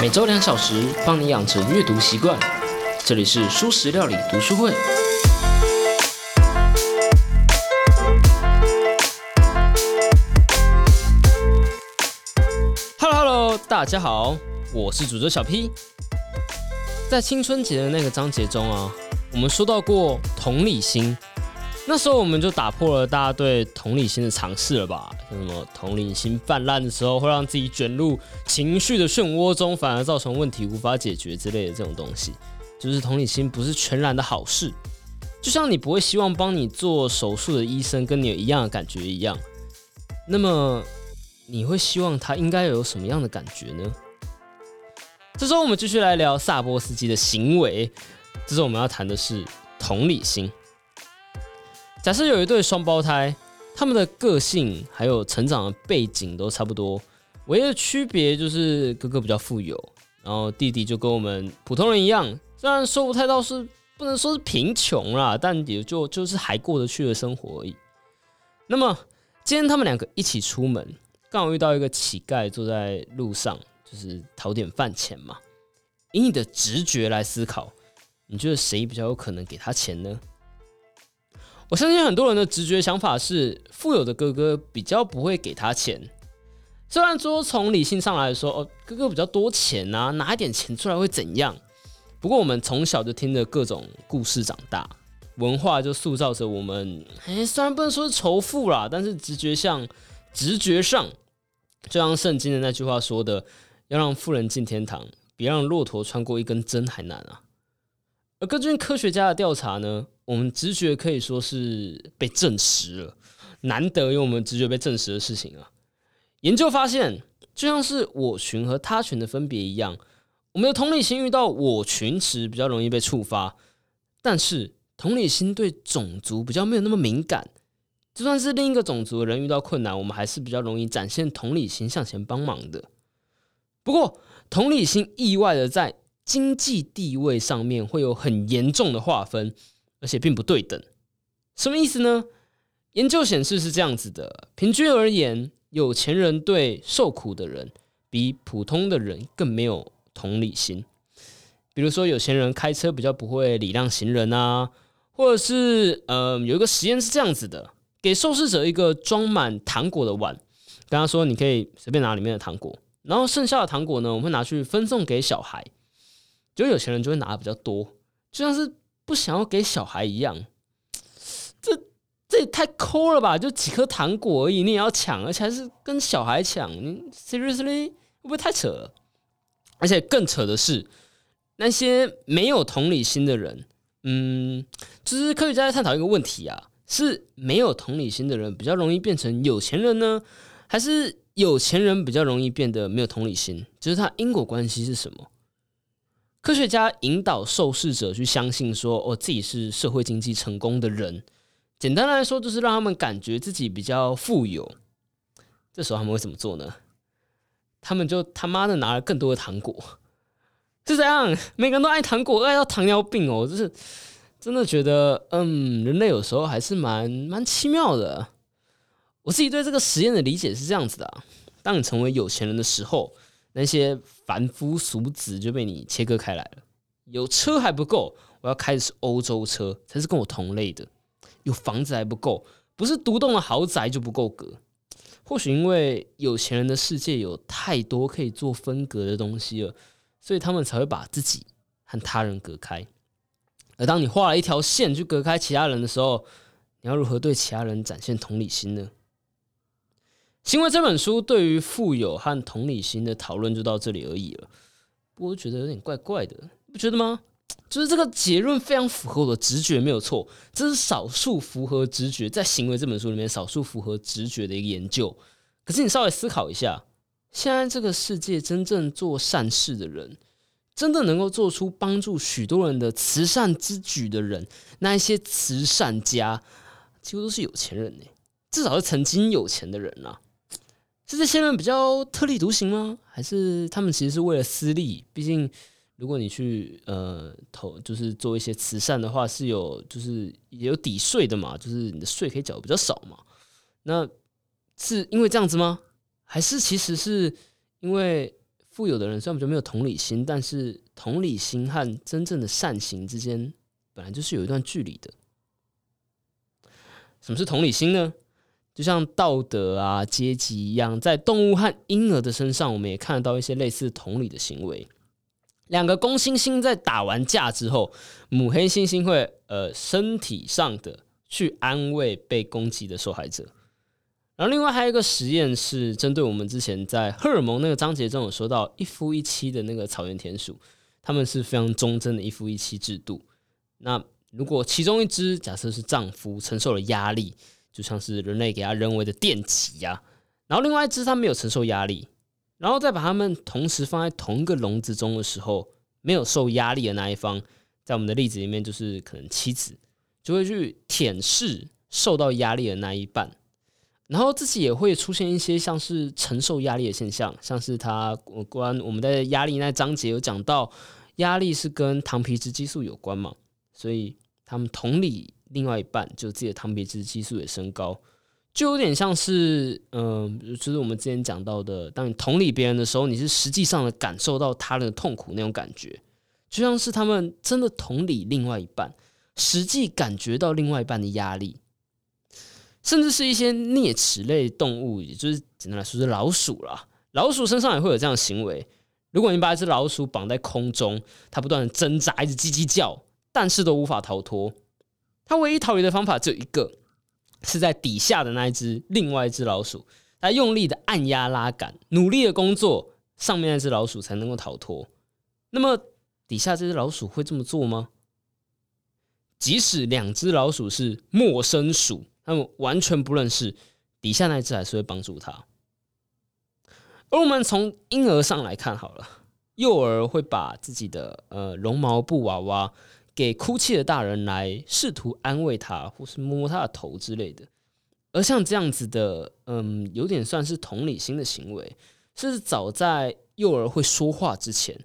每周两小时，帮你养成阅读习惯。这里是舒食料理读书会。Hello Hello，大家好，我是主角小 P。在青春节的那个章节中啊，我们说到过同理心。那时候我们就打破了大家对同理心的尝试了吧？什么同理心泛滥的时候会让自己卷入情绪的漩涡中，反而造成问题无法解决之类的这种东西，就是同理心不是全然的好事。就像你不会希望帮你做手术的医生跟你有一样的感觉一样，那么你会希望他应该有什么样的感觉呢？这时候我们继续来聊萨波斯基的行为。这时候我们要谈的是同理心。假设有一对双胞胎，他们的个性还有成长的背景都差不多，唯一的区别就是哥哥比较富有，然后弟弟就跟我们普通人一样，虽然说不太到是不能说是贫穷啦，但也就就是还过得去的生活而已。那么今天他们两个一起出门，刚好遇到一个乞丐坐在路上，就是讨点饭钱嘛。以你的直觉来思考，你觉得谁比较有可能给他钱呢？我相信很多人的直觉想法是，富有的哥哥比较不会给他钱。虽然说从理性上来说，哦，哥哥比较多钱啊，拿一点钱出来会怎样？不过我们从小就听着各种故事长大，文化就塑造着我们。哎，虽然不能说是仇富啦，但是直觉上，直觉上，就像圣经的那句话说的：“要让富人进天堂，比让骆驼穿过一根针还难啊。”而根据科学家的调查呢？我们直觉可以说是被证实了，难得有我们直觉被证实的事情啊！研究发现，就像是我群和他群的分别一样，我们的同理心遇到我群时比较容易被触发，但是同理心对种族比较没有那么敏感。就算是另一个种族的人遇到困难，我们还是比较容易展现同理心向前帮忙的。不过，同理心意外的在经济地位上面会有很严重的划分。而且并不对等，什么意思呢？研究显示是这样子的：平均而言，有钱人对受苦的人比普通的人更没有同理心。比如说，有钱人开车比较不会礼让行人啊，或者是呃，有一个实验是这样子的：给受试者一个装满糖果的碗，跟他说你可以随便拿里面的糖果，然后剩下的糖果呢，我们会拿去分送给小孩。就有钱人就会拿的比较多，就像是。不想要给小孩一样，这这也太抠了吧！就几颗糖果而已，你也要抢，而且还是跟小孩抢，你 seriously 会不会太扯？而且更扯的是，那些没有同理心的人，嗯，就是科学家在探讨一个问题啊：是没有同理心的人比较容易变成有钱人呢，还是有钱人比较容易变得没有同理心？就是他因果关系是什么？科学家引导受试者去相信说，哦，自己是社会经济成功的人。简单来说，就是让他们感觉自己比较富有。这时候他们会怎么做呢？他们就他妈的拿了更多的糖果，是这样。每个人都爱糖果，爱到糖尿病哦。就是真的觉得，嗯，人类有时候还是蛮蛮奇妙的。我自己对这个实验的理解是这样子的：当你成为有钱人的时候。那些凡夫俗子就被你切割开来了。有车还不够，我要开的是欧洲车，才是跟我同类的。有房子还不够，不是独栋的豪宅就不够格。或许因为有钱人的世界有太多可以做分隔的东西了，所以他们才会把自己和他人隔开。而当你画了一条线去隔开其他人的时候，你要如何对其他人展现同理心呢？行为这本书对于富有和同理心的讨论就到这里而已了。不过觉得有点怪怪的，不觉得吗？就是这个结论非常符合我的直觉，没有错。这是少数符合直觉在行为这本书里面少数符合直觉的一个研究。可是你稍微思考一下，现在这个世界真正做善事的人，真的能够做出帮助许多人的慈善之举的人，那一些慈善家几乎都是有钱人呢，至少是曾经有钱的人啊。是这些人比较特立独行吗？还是他们其实是为了私利？毕竟，如果你去呃投，就是做一些慈善的话，是有就是也有抵税的嘛，就是你的税可以缴的比较少嘛。那是因为这样子吗？还是其实是因为富有的人虽然我们就没有同理心，但是同理心和真正的善行之间本来就是有一段距离的。什么是同理心呢？就像道德啊、阶级一样，在动物和婴儿的身上，我们也看得到一些类似同理的行为。两个公猩猩在打完架之后，母黑猩猩会呃身体上的去安慰被攻击的受害者。然后另外还有一个实验是针对我们之前在荷尔蒙那个章节中有说到一夫一妻的那个草原田鼠，他们是非常忠贞的一夫一妻制度。那如果其中一只假设是丈夫承受了压力，就像是人类给他人为的电击呀，然后另外一只它没有承受压力，然后再把它们同时放在同一个笼子中的时候，没有受压力的那一方，在我们的例子里面就是可能妻子就会去舔舐受到压力的那一半，然后自己也会出现一些像是承受压力的现象，像是它关我们在压力那章节有讲到，压力是跟糖皮质激素有关嘛，所以他们同理。另外一半就自己的糖皮质激素也升高，就有点像是，嗯，就是我们之前讲到的，当你同理别人的时候，你是实际上的感受到他人的痛苦那种感觉，就像是他们真的同理另外一半，实际感觉到另外一半的压力，甚至是一些啮齿类动物，也就是简单来说是老鼠啦，老鼠身上也会有这样的行为。如果你把一只老鼠绑在空中，它不断的挣扎，一直叽叽叫，但是都无法逃脱。它唯一逃离的方法只有一个，是在底下的那一只另外一只老鼠，它用力的按压拉杆，努力的工作，上面那只老鼠才能够逃脱。那么底下这只老鼠会这么做吗？即使两只老鼠是陌生鼠，它们完全不认识，底下那只还是会帮助它。而我们从婴儿上来看好了，幼儿会把自己的呃绒毛布娃娃。给哭泣的大人来试图安慰他，或是摸摸他的头之类的。而像这样子的，嗯，有点算是同理心的行为，是早在幼儿会说话之前，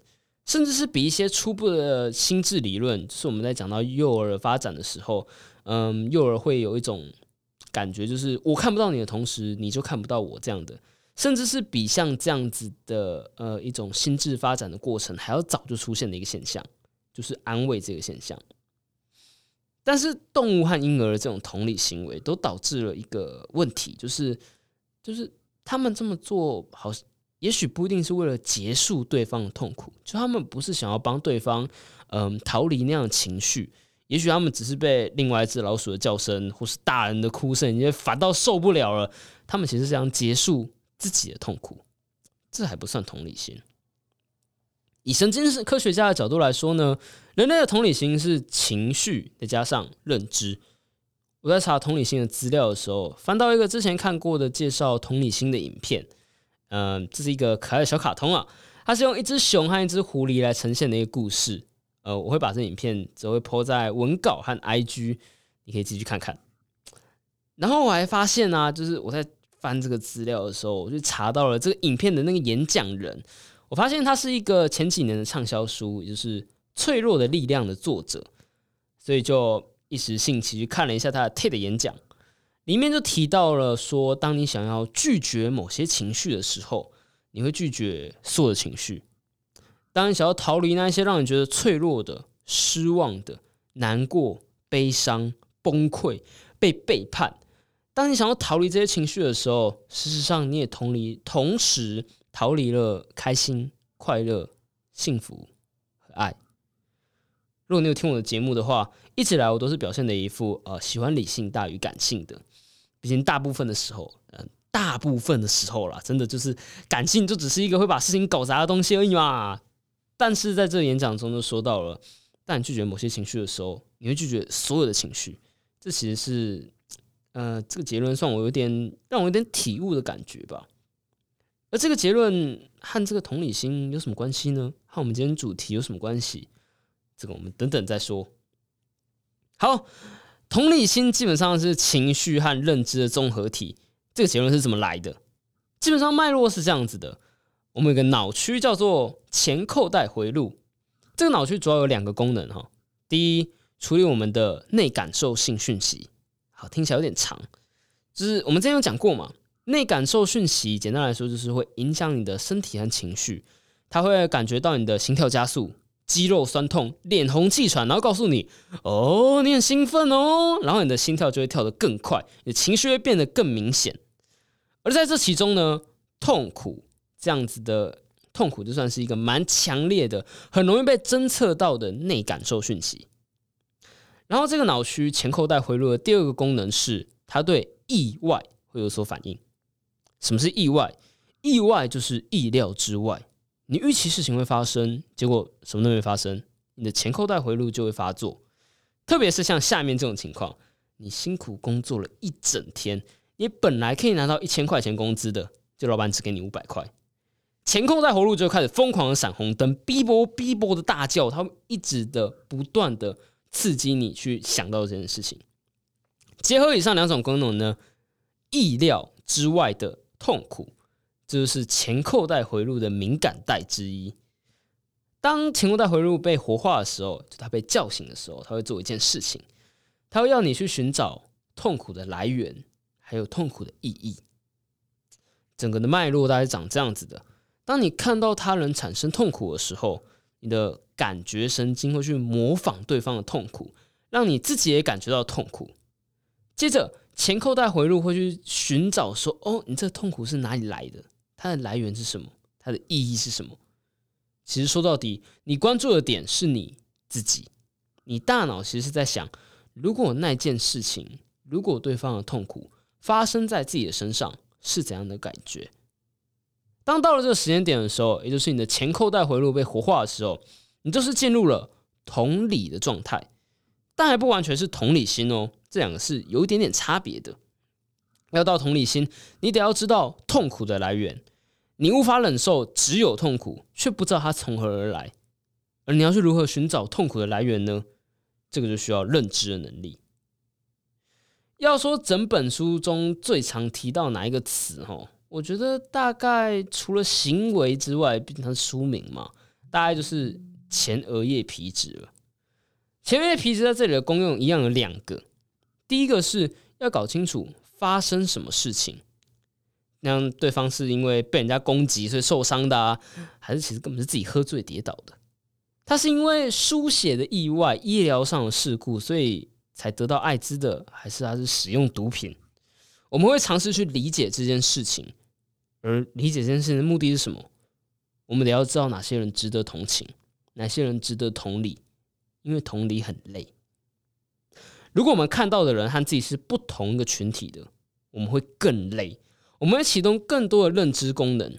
甚至是比一些初步的心智理论，就是我们在讲到幼儿发展的时候，嗯，幼儿会有一种感觉，就是我看不到你的同时，你就看不到我这样的，甚至是比像这样子的，呃，一种心智发展的过程还要早就出现的一个现象。就是安慰这个现象，但是动物和婴儿的这种同理行为都导致了一个问题，就是就是他们这么做，好，也许不一定是为了结束对方的痛苦，就他们不是想要帮对方，嗯，逃离那样的情绪，也许他们只是被另外一只老鼠的叫声或是大人的哭声，已经烦到受不了了，他们其实是想结束自己的痛苦，这还不算同理心。以神经科学家的角度来说呢，人类的同理心是情绪再加上认知。我在查同理心的资料的时候，翻到一个之前看过的介绍同理心的影片。嗯，这是一个可爱的小卡通啊，它是用一只熊和一只狐狸来呈现的一个故事。呃，我会把这影片只会抛在文稿和 IG，你可以继续看看。然后我还发现啊，就是我在翻这个资料的时候，我就查到了这个影片的那个演讲人。我发现他是一个前几年的畅销书，也就是《脆弱的力量》的作者，所以就一时兴起去看了一下他的 TED 演讲，里面就提到了说，当你想要拒绝某些情绪的时候，你会拒绝所有的情绪；当你想要逃离那些让你觉得脆弱的、失望的、难过、悲伤、崩溃、被背叛，当你想要逃离这些情绪的时候，事实上你也同离同时。逃离了开心、快乐、幸福和爱。如果你有听我的节目的话，一直来我都是表现的一副呃喜欢理性大于感性的。毕竟大部分的时候，嗯，大部分的时候啦，真的就是感性就只是一个会把事情搞砸的东西而已嘛。但是在这演讲中就说到了，当你拒绝某些情绪的时候，你会拒绝所有的情绪。这其实是呃这个结论算我有点让我有点体悟的感觉吧。而这个结论和这个同理心有什么关系呢？和我们今天主题有什么关系？这个我们等等再说。好，同理心基本上是情绪和认知的综合体。这个结论是怎么来的？基本上脉络是这样子的：我们有个脑区叫做前扣带回路，这个脑区主要有两个功能哈。第一，处理我们的内感受性讯息。好，听起来有点长，就是我们之前有讲过嘛。内感受讯息，简单来说就是会影响你的身体和情绪，它会感觉到你的心跳加速、肌肉酸痛、脸红气喘，然后告诉你：“哦，你很兴奋哦。”然后你的心跳就会跳得更快，你的情绪会变得更明显。而在这其中呢，痛苦这样子的痛苦，就算是一个蛮强烈的、很容易被侦测到的内感受讯息。然后，这个脑区前扣带回路的第二个功能是，它对意外会有所反应。什么是意外？意外就是意料之外。你预期事情会发生，结果什么都没发生，你的前扣带回路就会发作。特别是像下面这种情况，你辛苦工作了一整天，你本来可以拿到一千块钱工资的，就老板只给你五百块，前扣带回路就开始疯狂的闪红灯，哔啵哔啵的大叫，它会一直的不断的刺激你去想到这件事情。结合以上两种功能呢，意料之外的痛苦。这就是前扣带回路的敏感带之一。当前扣带回路被活化的时候，就它被叫醒的时候，它会做一件事情，它会要你去寻找痛苦的来源，还有痛苦的意义。整个的脉络大概长这样子的：当你看到他人产生痛苦的时候，你的感觉神经会去模仿对方的痛苦，让你自己也感觉到痛苦。接着前扣带回路会去寻找说：“哦，你这痛苦是哪里来的？”它的来源是什么？它的意义是什么？其实说到底，你关注的点是你自己。你大脑其实是在想：如果那件事情，如果对方的痛苦发生在自己的身上，是怎样的感觉？当到了这个时间点的时候，也就是你的前扣带回路被活化的时候，你就是进入了同理的状态，但还不完全是同理心哦。这两个是有一点点差别的。要到同理心，你得要知道痛苦的来源。你无法忍受只有痛苦，却不知道它从何而来。而你要去如何寻找痛苦的来源呢？这个就需要认知的能力。要说整本书中最常提到哪一个词？哈，我觉得大概除了行为之外，毕竟它是书名嘛，大概就是前额叶皮质了。前额叶皮质在这里的功用一样有两个，第一个是要搞清楚。发生什么事情？那对方是因为被人家攻击所以受伤的啊，还是其实根本是自己喝醉跌倒的？他是因为输血的意外、医疗上的事故，所以才得到艾滋的，还是他是使用毒品？我们会尝试去理解这件事情，而理解这件事情的目的是什么？我们得要知道哪些人值得同情，哪些人值得同理，因为同理很累。如果我们看到的人和自己是不同一个群体的，我们会更累，我们会启动更多的认知功能。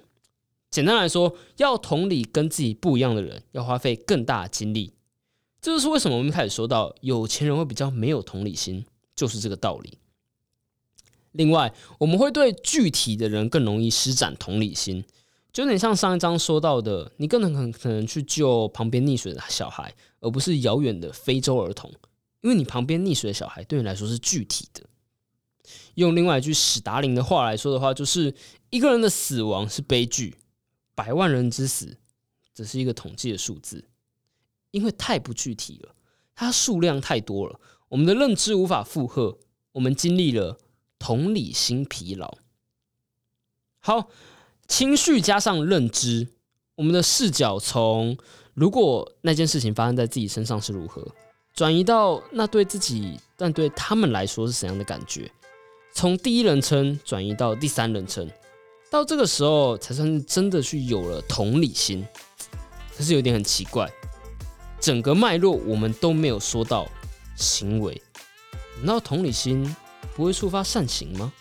简单来说，要同理跟自己不一样的人，要花费更大的精力。这就是为什么我们开始说到有钱人会比较没有同理心，就是这个道理。另外，我们会对具体的人更容易施展同理心，就有点像上一章说到的，你更能可能去救旁边溺水的小孩，而不是遥远的非洲儿童。因为你旁边溺水的小孩对你来说是具体的。用另外一句史达林的话来说的话，就是一个人的死亡是悲剧，百万人之死只是一个统计的数字，因为太不具体了，它数量太多了，我们的认知无法负荷，我们经历了同理心疲劳。好，情绪加上认知，我们的视角从如果那件事情发生在自己身上是如何。转移到那对自己，但对他们来说是怎样的感觉？从第一人称转移到第三人称，到这个时候才算是真的去有了同理心。可是有点很奇怪，整个脉络我们都没有说到行为，难道同理心不会触发善行吗？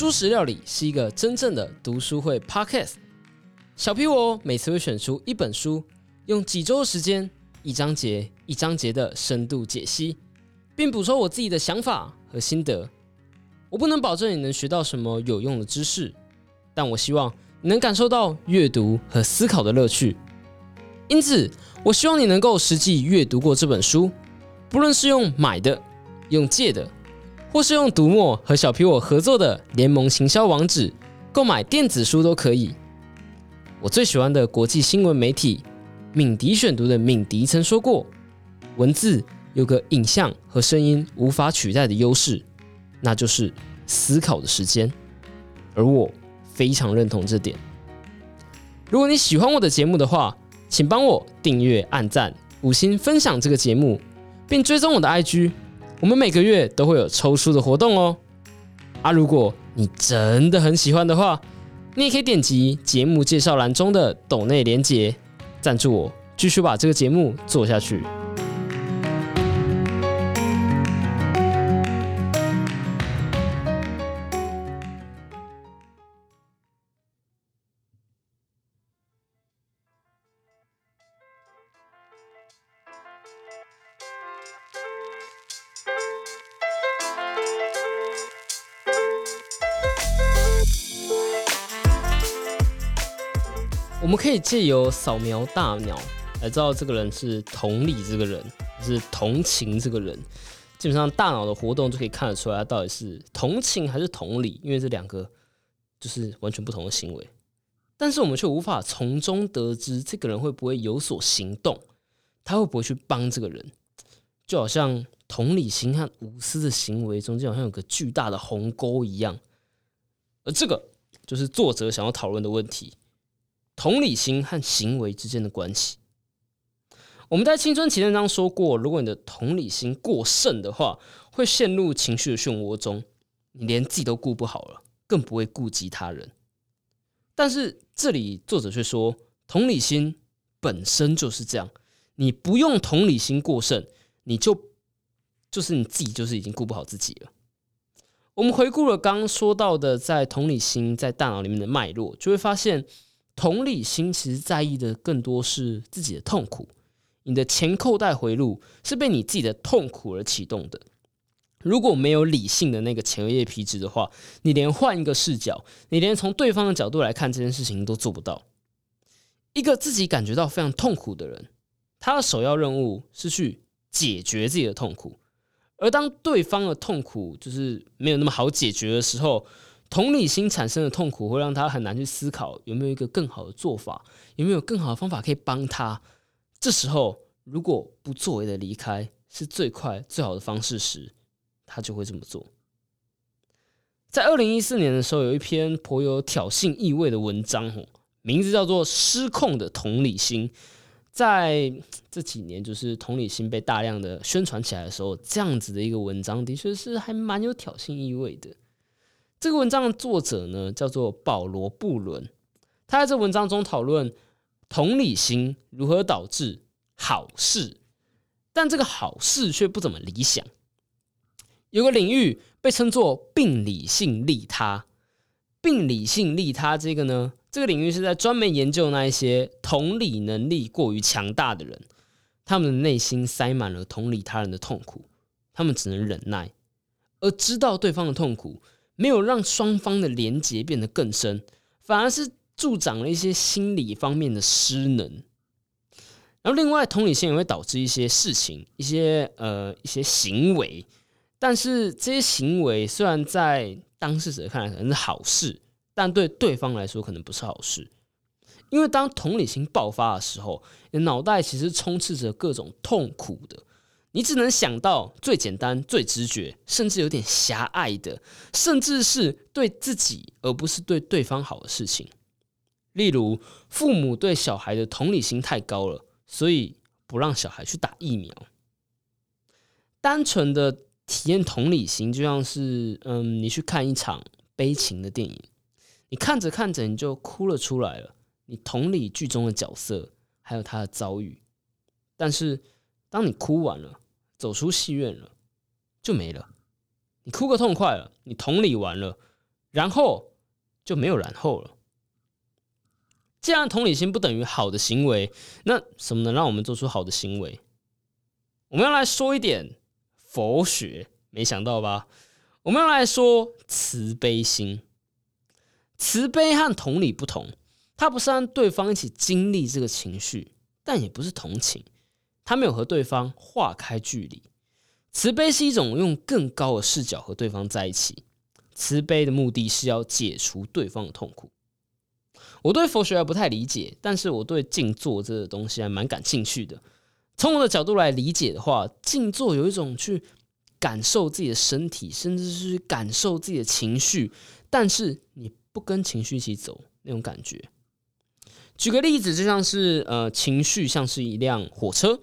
书食料理是一个真正的读书会 podcast。小皮我每次会选出一本书，用几周的时间，一章节一章节的深度解析，并补充我自己的想法和心得。我不能保证你能学到什么有用的知识，但我希望你能感受到阅读和思考的乐趣。因此，我希望你能够实际阅读过这本书，不论是用买的，用借的。或是用读墨和小皮我合作的联盟行销网址购买电子书都可以。我最喜欢的国际新闻媒体敏迪选读的敏迪曾说过：“文字有个影像和声音无法取代的优势，那就是思考的时间。而我非常认同这点。如果你喜欢我的节目的话，请帮我订阅、按赞、五星分享这个节目，并追踪我的 IG。我们每个月都会有抽书的活动哦。啊，如果你真的很喜欢的话，你也可以点击节目介绍栏中的抖内连接，赞助我，继续把这个节目做下去。我们可以借由扫描大脑来知道这个人是同理这个人，是同情这个人。基本上大脑的活动就可以看得出来，他到底是同情还是同理，因为这两个就是完全不同的行为。但是我们却无法从中得知这个人会不会有所行动，他会不会去帮这个人，就好像同理心和无私的行为中间好像有个巨大的鸿沟一样。而这个就是作者想要讨论的问题。同理心和行为之间的关系，我们在青春期那章说过，如果你的同理心过剩的话，会陷入情绪的漩涡中，你连自己都顾不好了，更不会顾及他人。但是这里作者却说，同理心本身就是这样，你不用同理心过剩，你就就是你自己就是已经顾不好自己了。我们回顾了刚刚说到的，在同理心在大脑里面的脉络，就会发现。同理心其实在意的更多是自己的痛苦，你的前扣带回路是被你自己的痛苦而启动的。如果没有理性的那个前额叶皮质的话，你连换一个视角，你连从对方的角度来看这件事情都做不到。一个自己感觉到非常痛苦的人，他的首要任务是去解决自己的痛苦，而当对方的痛苦就是没有那么好解决的时候。同理心产生的痛苦会让他很难去思考有没有一个更好的做法，有没有更好的方法可以帮他。这时候，如果不作为的离开是最快最好的方式时，他就会这么做。在二零一四年的时候，有一篇颇有挑衅意味的文章，哦名字叫做《失控的同理心》。在这几年，就是同理心被大量的宣传起来的时候，这样子的一个文章，的确是还蛮有挑衅意味的。这个文章的作者呢，叫做保罗布伦。他在这文章中讨论同理心如何导致好事，但这个好事却不怎么理想。有个领域被称作病理性利他。病理性利他这个呢，这个领域是在专门研究那一些同理能力过于强大的人，他们的内心塞满了同理他人的痛苦，他们只能忍耐，而知道对方的痛苦。没有让双方的连结变得更深，反而是助长了一些心理方面的失能。然后，另外同理心也会导致一些事情、一些呃一些行为，但是这些行为虽然在当事者看来可能是好事，但对对方来说可能不是好事。因为当同理心爆发的时候，你脑袋其实充斥着各种痛苦的。你只能想到最简单、最直觉，甚至有点狭隘的，甚至是对自己而不是对对方好的事情。例如，父母对小孩的同理心太高了，所以不让小孩去打疫苗。单纯的体验同理心，就像是嗯，你去看一场悲情的电影，你看着看着你就哭了出来了，你同理剧中的角色还有他的遭遇，但是当你哭完了。走出戏院了，就没了。你哭个痛快了，你同理完了，然后就没有然后了。既然同理心不等于好的行为，那什么能让我们做出好的行为？我们要来说一点佛学，没想到吧？我们要来说慈悲心。慈悲和同理不同，它不是让对方一起经历这个情绪，但也不是同情。他没有和对方划开距离，慈悲是一种用更高的视角和对方在一起。慈悲的目的是要解除对方的痛苦。我对佛学还不太理解，但是我对静坐这个东西还蛮感兴趣的。从我的角度来理解的话，静坐有一种去感受自己的身体，甚至是感受自己的情绪，但是你不跟情绪一起走那种感觉。举个例子，就像是呃，情绪像是一辆火车，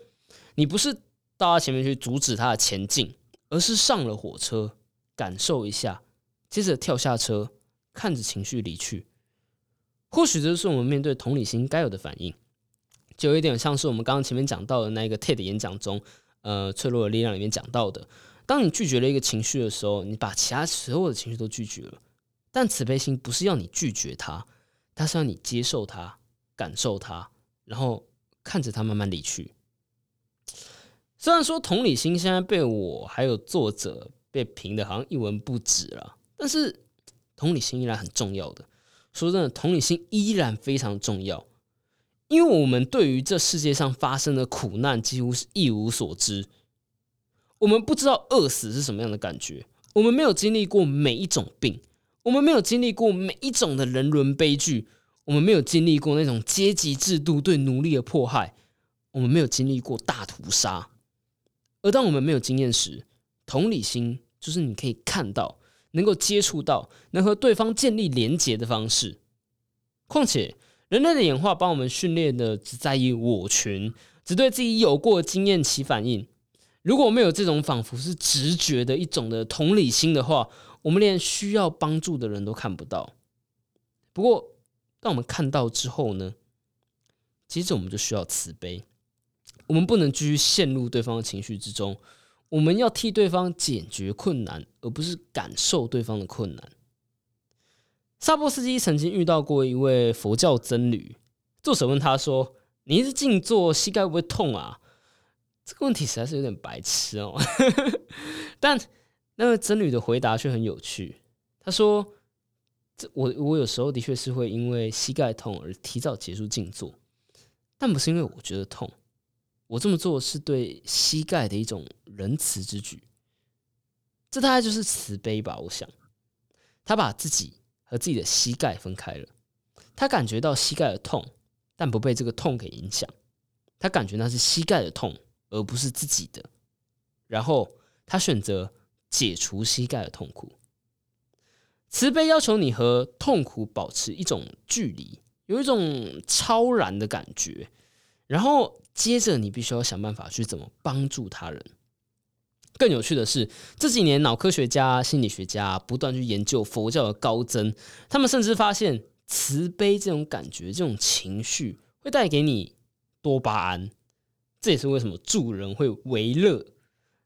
你不是到他前面去阻止他的前进，而是上了火车，感受一下，接着跳下车，看着情绪离去。或许这是我们面对同理心该有的反应。就有一点像是我们刚刚前面讲到的那个 TED 演讲中，呃，脆弱的力量里面讲到的，当你拒绝了一个情绪的时候，你把其他所有的情绪都拒绝了。但慈悲心不是要你拒绝它，它是要你接受它、感受它，然后看着它慢慢离去。虽然说同理心现在被我还有作者被评的好像一文不值了，但是同理心依然很重要的。说真的，同理心依然非常重要。因为我们对于这世界上发生的苦难几乎是一无所知，我们不知道饿死是什么样的感觉，我们没有经历过每一种病，我们没有经历过每一种的人伦悲剧，我们没有经历过那种阶级制度对奴隶的迫害，我们没有经历过大屠杀。而当我们没有经验时，同理心就是你可以看到、能够接触到、能和对方建立连结的方式。况且。人类的演化帮我们训练的只在意我群，只对自己有过经验起反应。如果我们有这种仿佛是直觉的一种的同理心的话，我们连需要帮助的人都看不到。不过，当我们看到之后呢？接着我们就需要慈悲。我们不能继续陷入对方的情绪之中，我们要替对方解决困难，而不是感受对方的困难。萨波斯基曾经遇到过一位佛教僧侣，作者问他说：“你是静坐，膝盖会不会痛啊？”这个问题实在是有点白痴哦。但那个僧侣的回答却很有趣。他说：“这我我有时候的确是会因为膝盖痛而提早结束静坐，但不是因为我觉得痛。我这么做是对膝盖的一种仁慈之举。这大概就是慈悲吧。我想，他把自己。”和自己的膝盖分开了，他感觉到膝盖的痛，但不被这个痛给影响。他感觉那是膝盖的痛，而不是自己的。然后他选择解除膝盖的痛苦。慈悲要求你和痛苦保持一种距离，有一种超然的感觉。然后接着你必须要想办法去怎么帮助他人。更有趣的是，这几年脑科学家、心理学家不断去研究佛教的高僧，他们甚至发现慈悲这种感觉、这种情绪会带给你多巴胺。这也是为什么助人会为乐。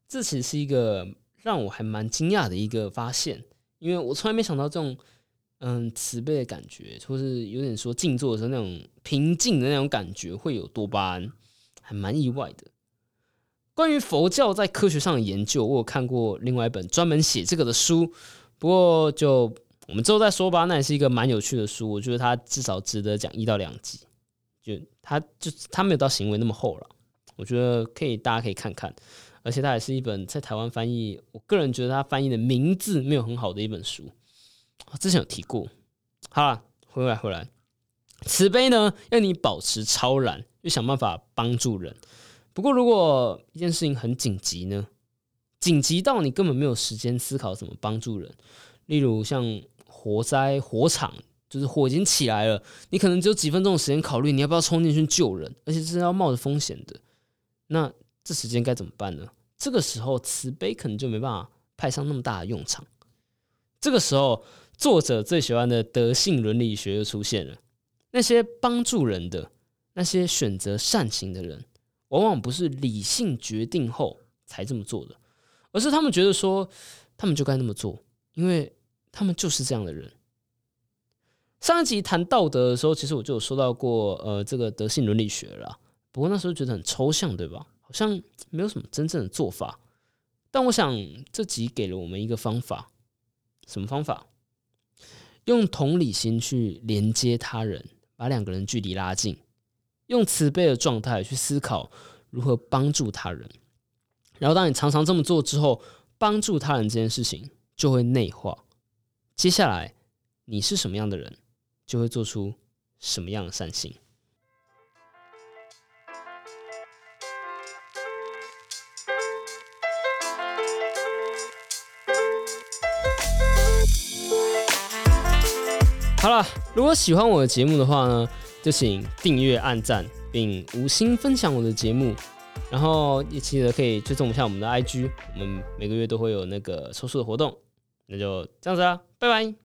这其实是一个让我还蛮惊讶的一个发现，因为我从来没想到这种嗯慈悲的感觉，或是有点说静坐的时候那种平静的那种感觉会有多巴胺，还蛮意外的。关于佛教在科学上的研究，我有看过另外一本专门写这个的书，不过就我们之后再说吧。那也是一个蛮有趣的书，我觉得它至少值得讲一到两集。就它就它没有到行为那么厚了，我觉得可以，大家可以看看。而且它也是一本在台湾翻译，我个人觉得它翻译的名字没有很好的一本书。之前有提过。好了，回来回来，慈悲呢，要你保持超然，就想办法帮助人。不过，如果一件事情很紧急呢？紧急到你根本没有时间思考怎么帮助人，例如像火灾、火场，就是火已经起来了，你可能只有几分钟的时间考虑你要不要冲进去救人，而且是要冒着风险的。那这时间该怎么办呢？这个时候，慈悲可能就没办法派上那么大的用场。这个时候，作者最喜欢的德性伦理学又出现了。那些帮助人的，那些选择善行的人。往往不是理性决定后才这么做的，而是他们觉得说他们就该那么做，因为他们就是这样的人。上一集谈道德的时候，其实我就有说到过，呃，这个德性伦理学了。不过那时候觉得很抽象，对吧？好像没有什么真正的做法。但我想这集给了我们一个方法，什么方法？用同理心去连接他人，把两个人距离拉近。用慈悲的状态去思考如何帮助他人。然后当你常常这么做之后帮助他人这件事情就会内化。接下来你是什么样的人就会做出什么样的善行。好了如果喜欢我的节目的话呢就请订阅、按赞，并五星分享我的节目。然后也记得可以追踪一下我们的 IG，我们每个月都会有那个抽数的活动。那就这样子啦，拜拜。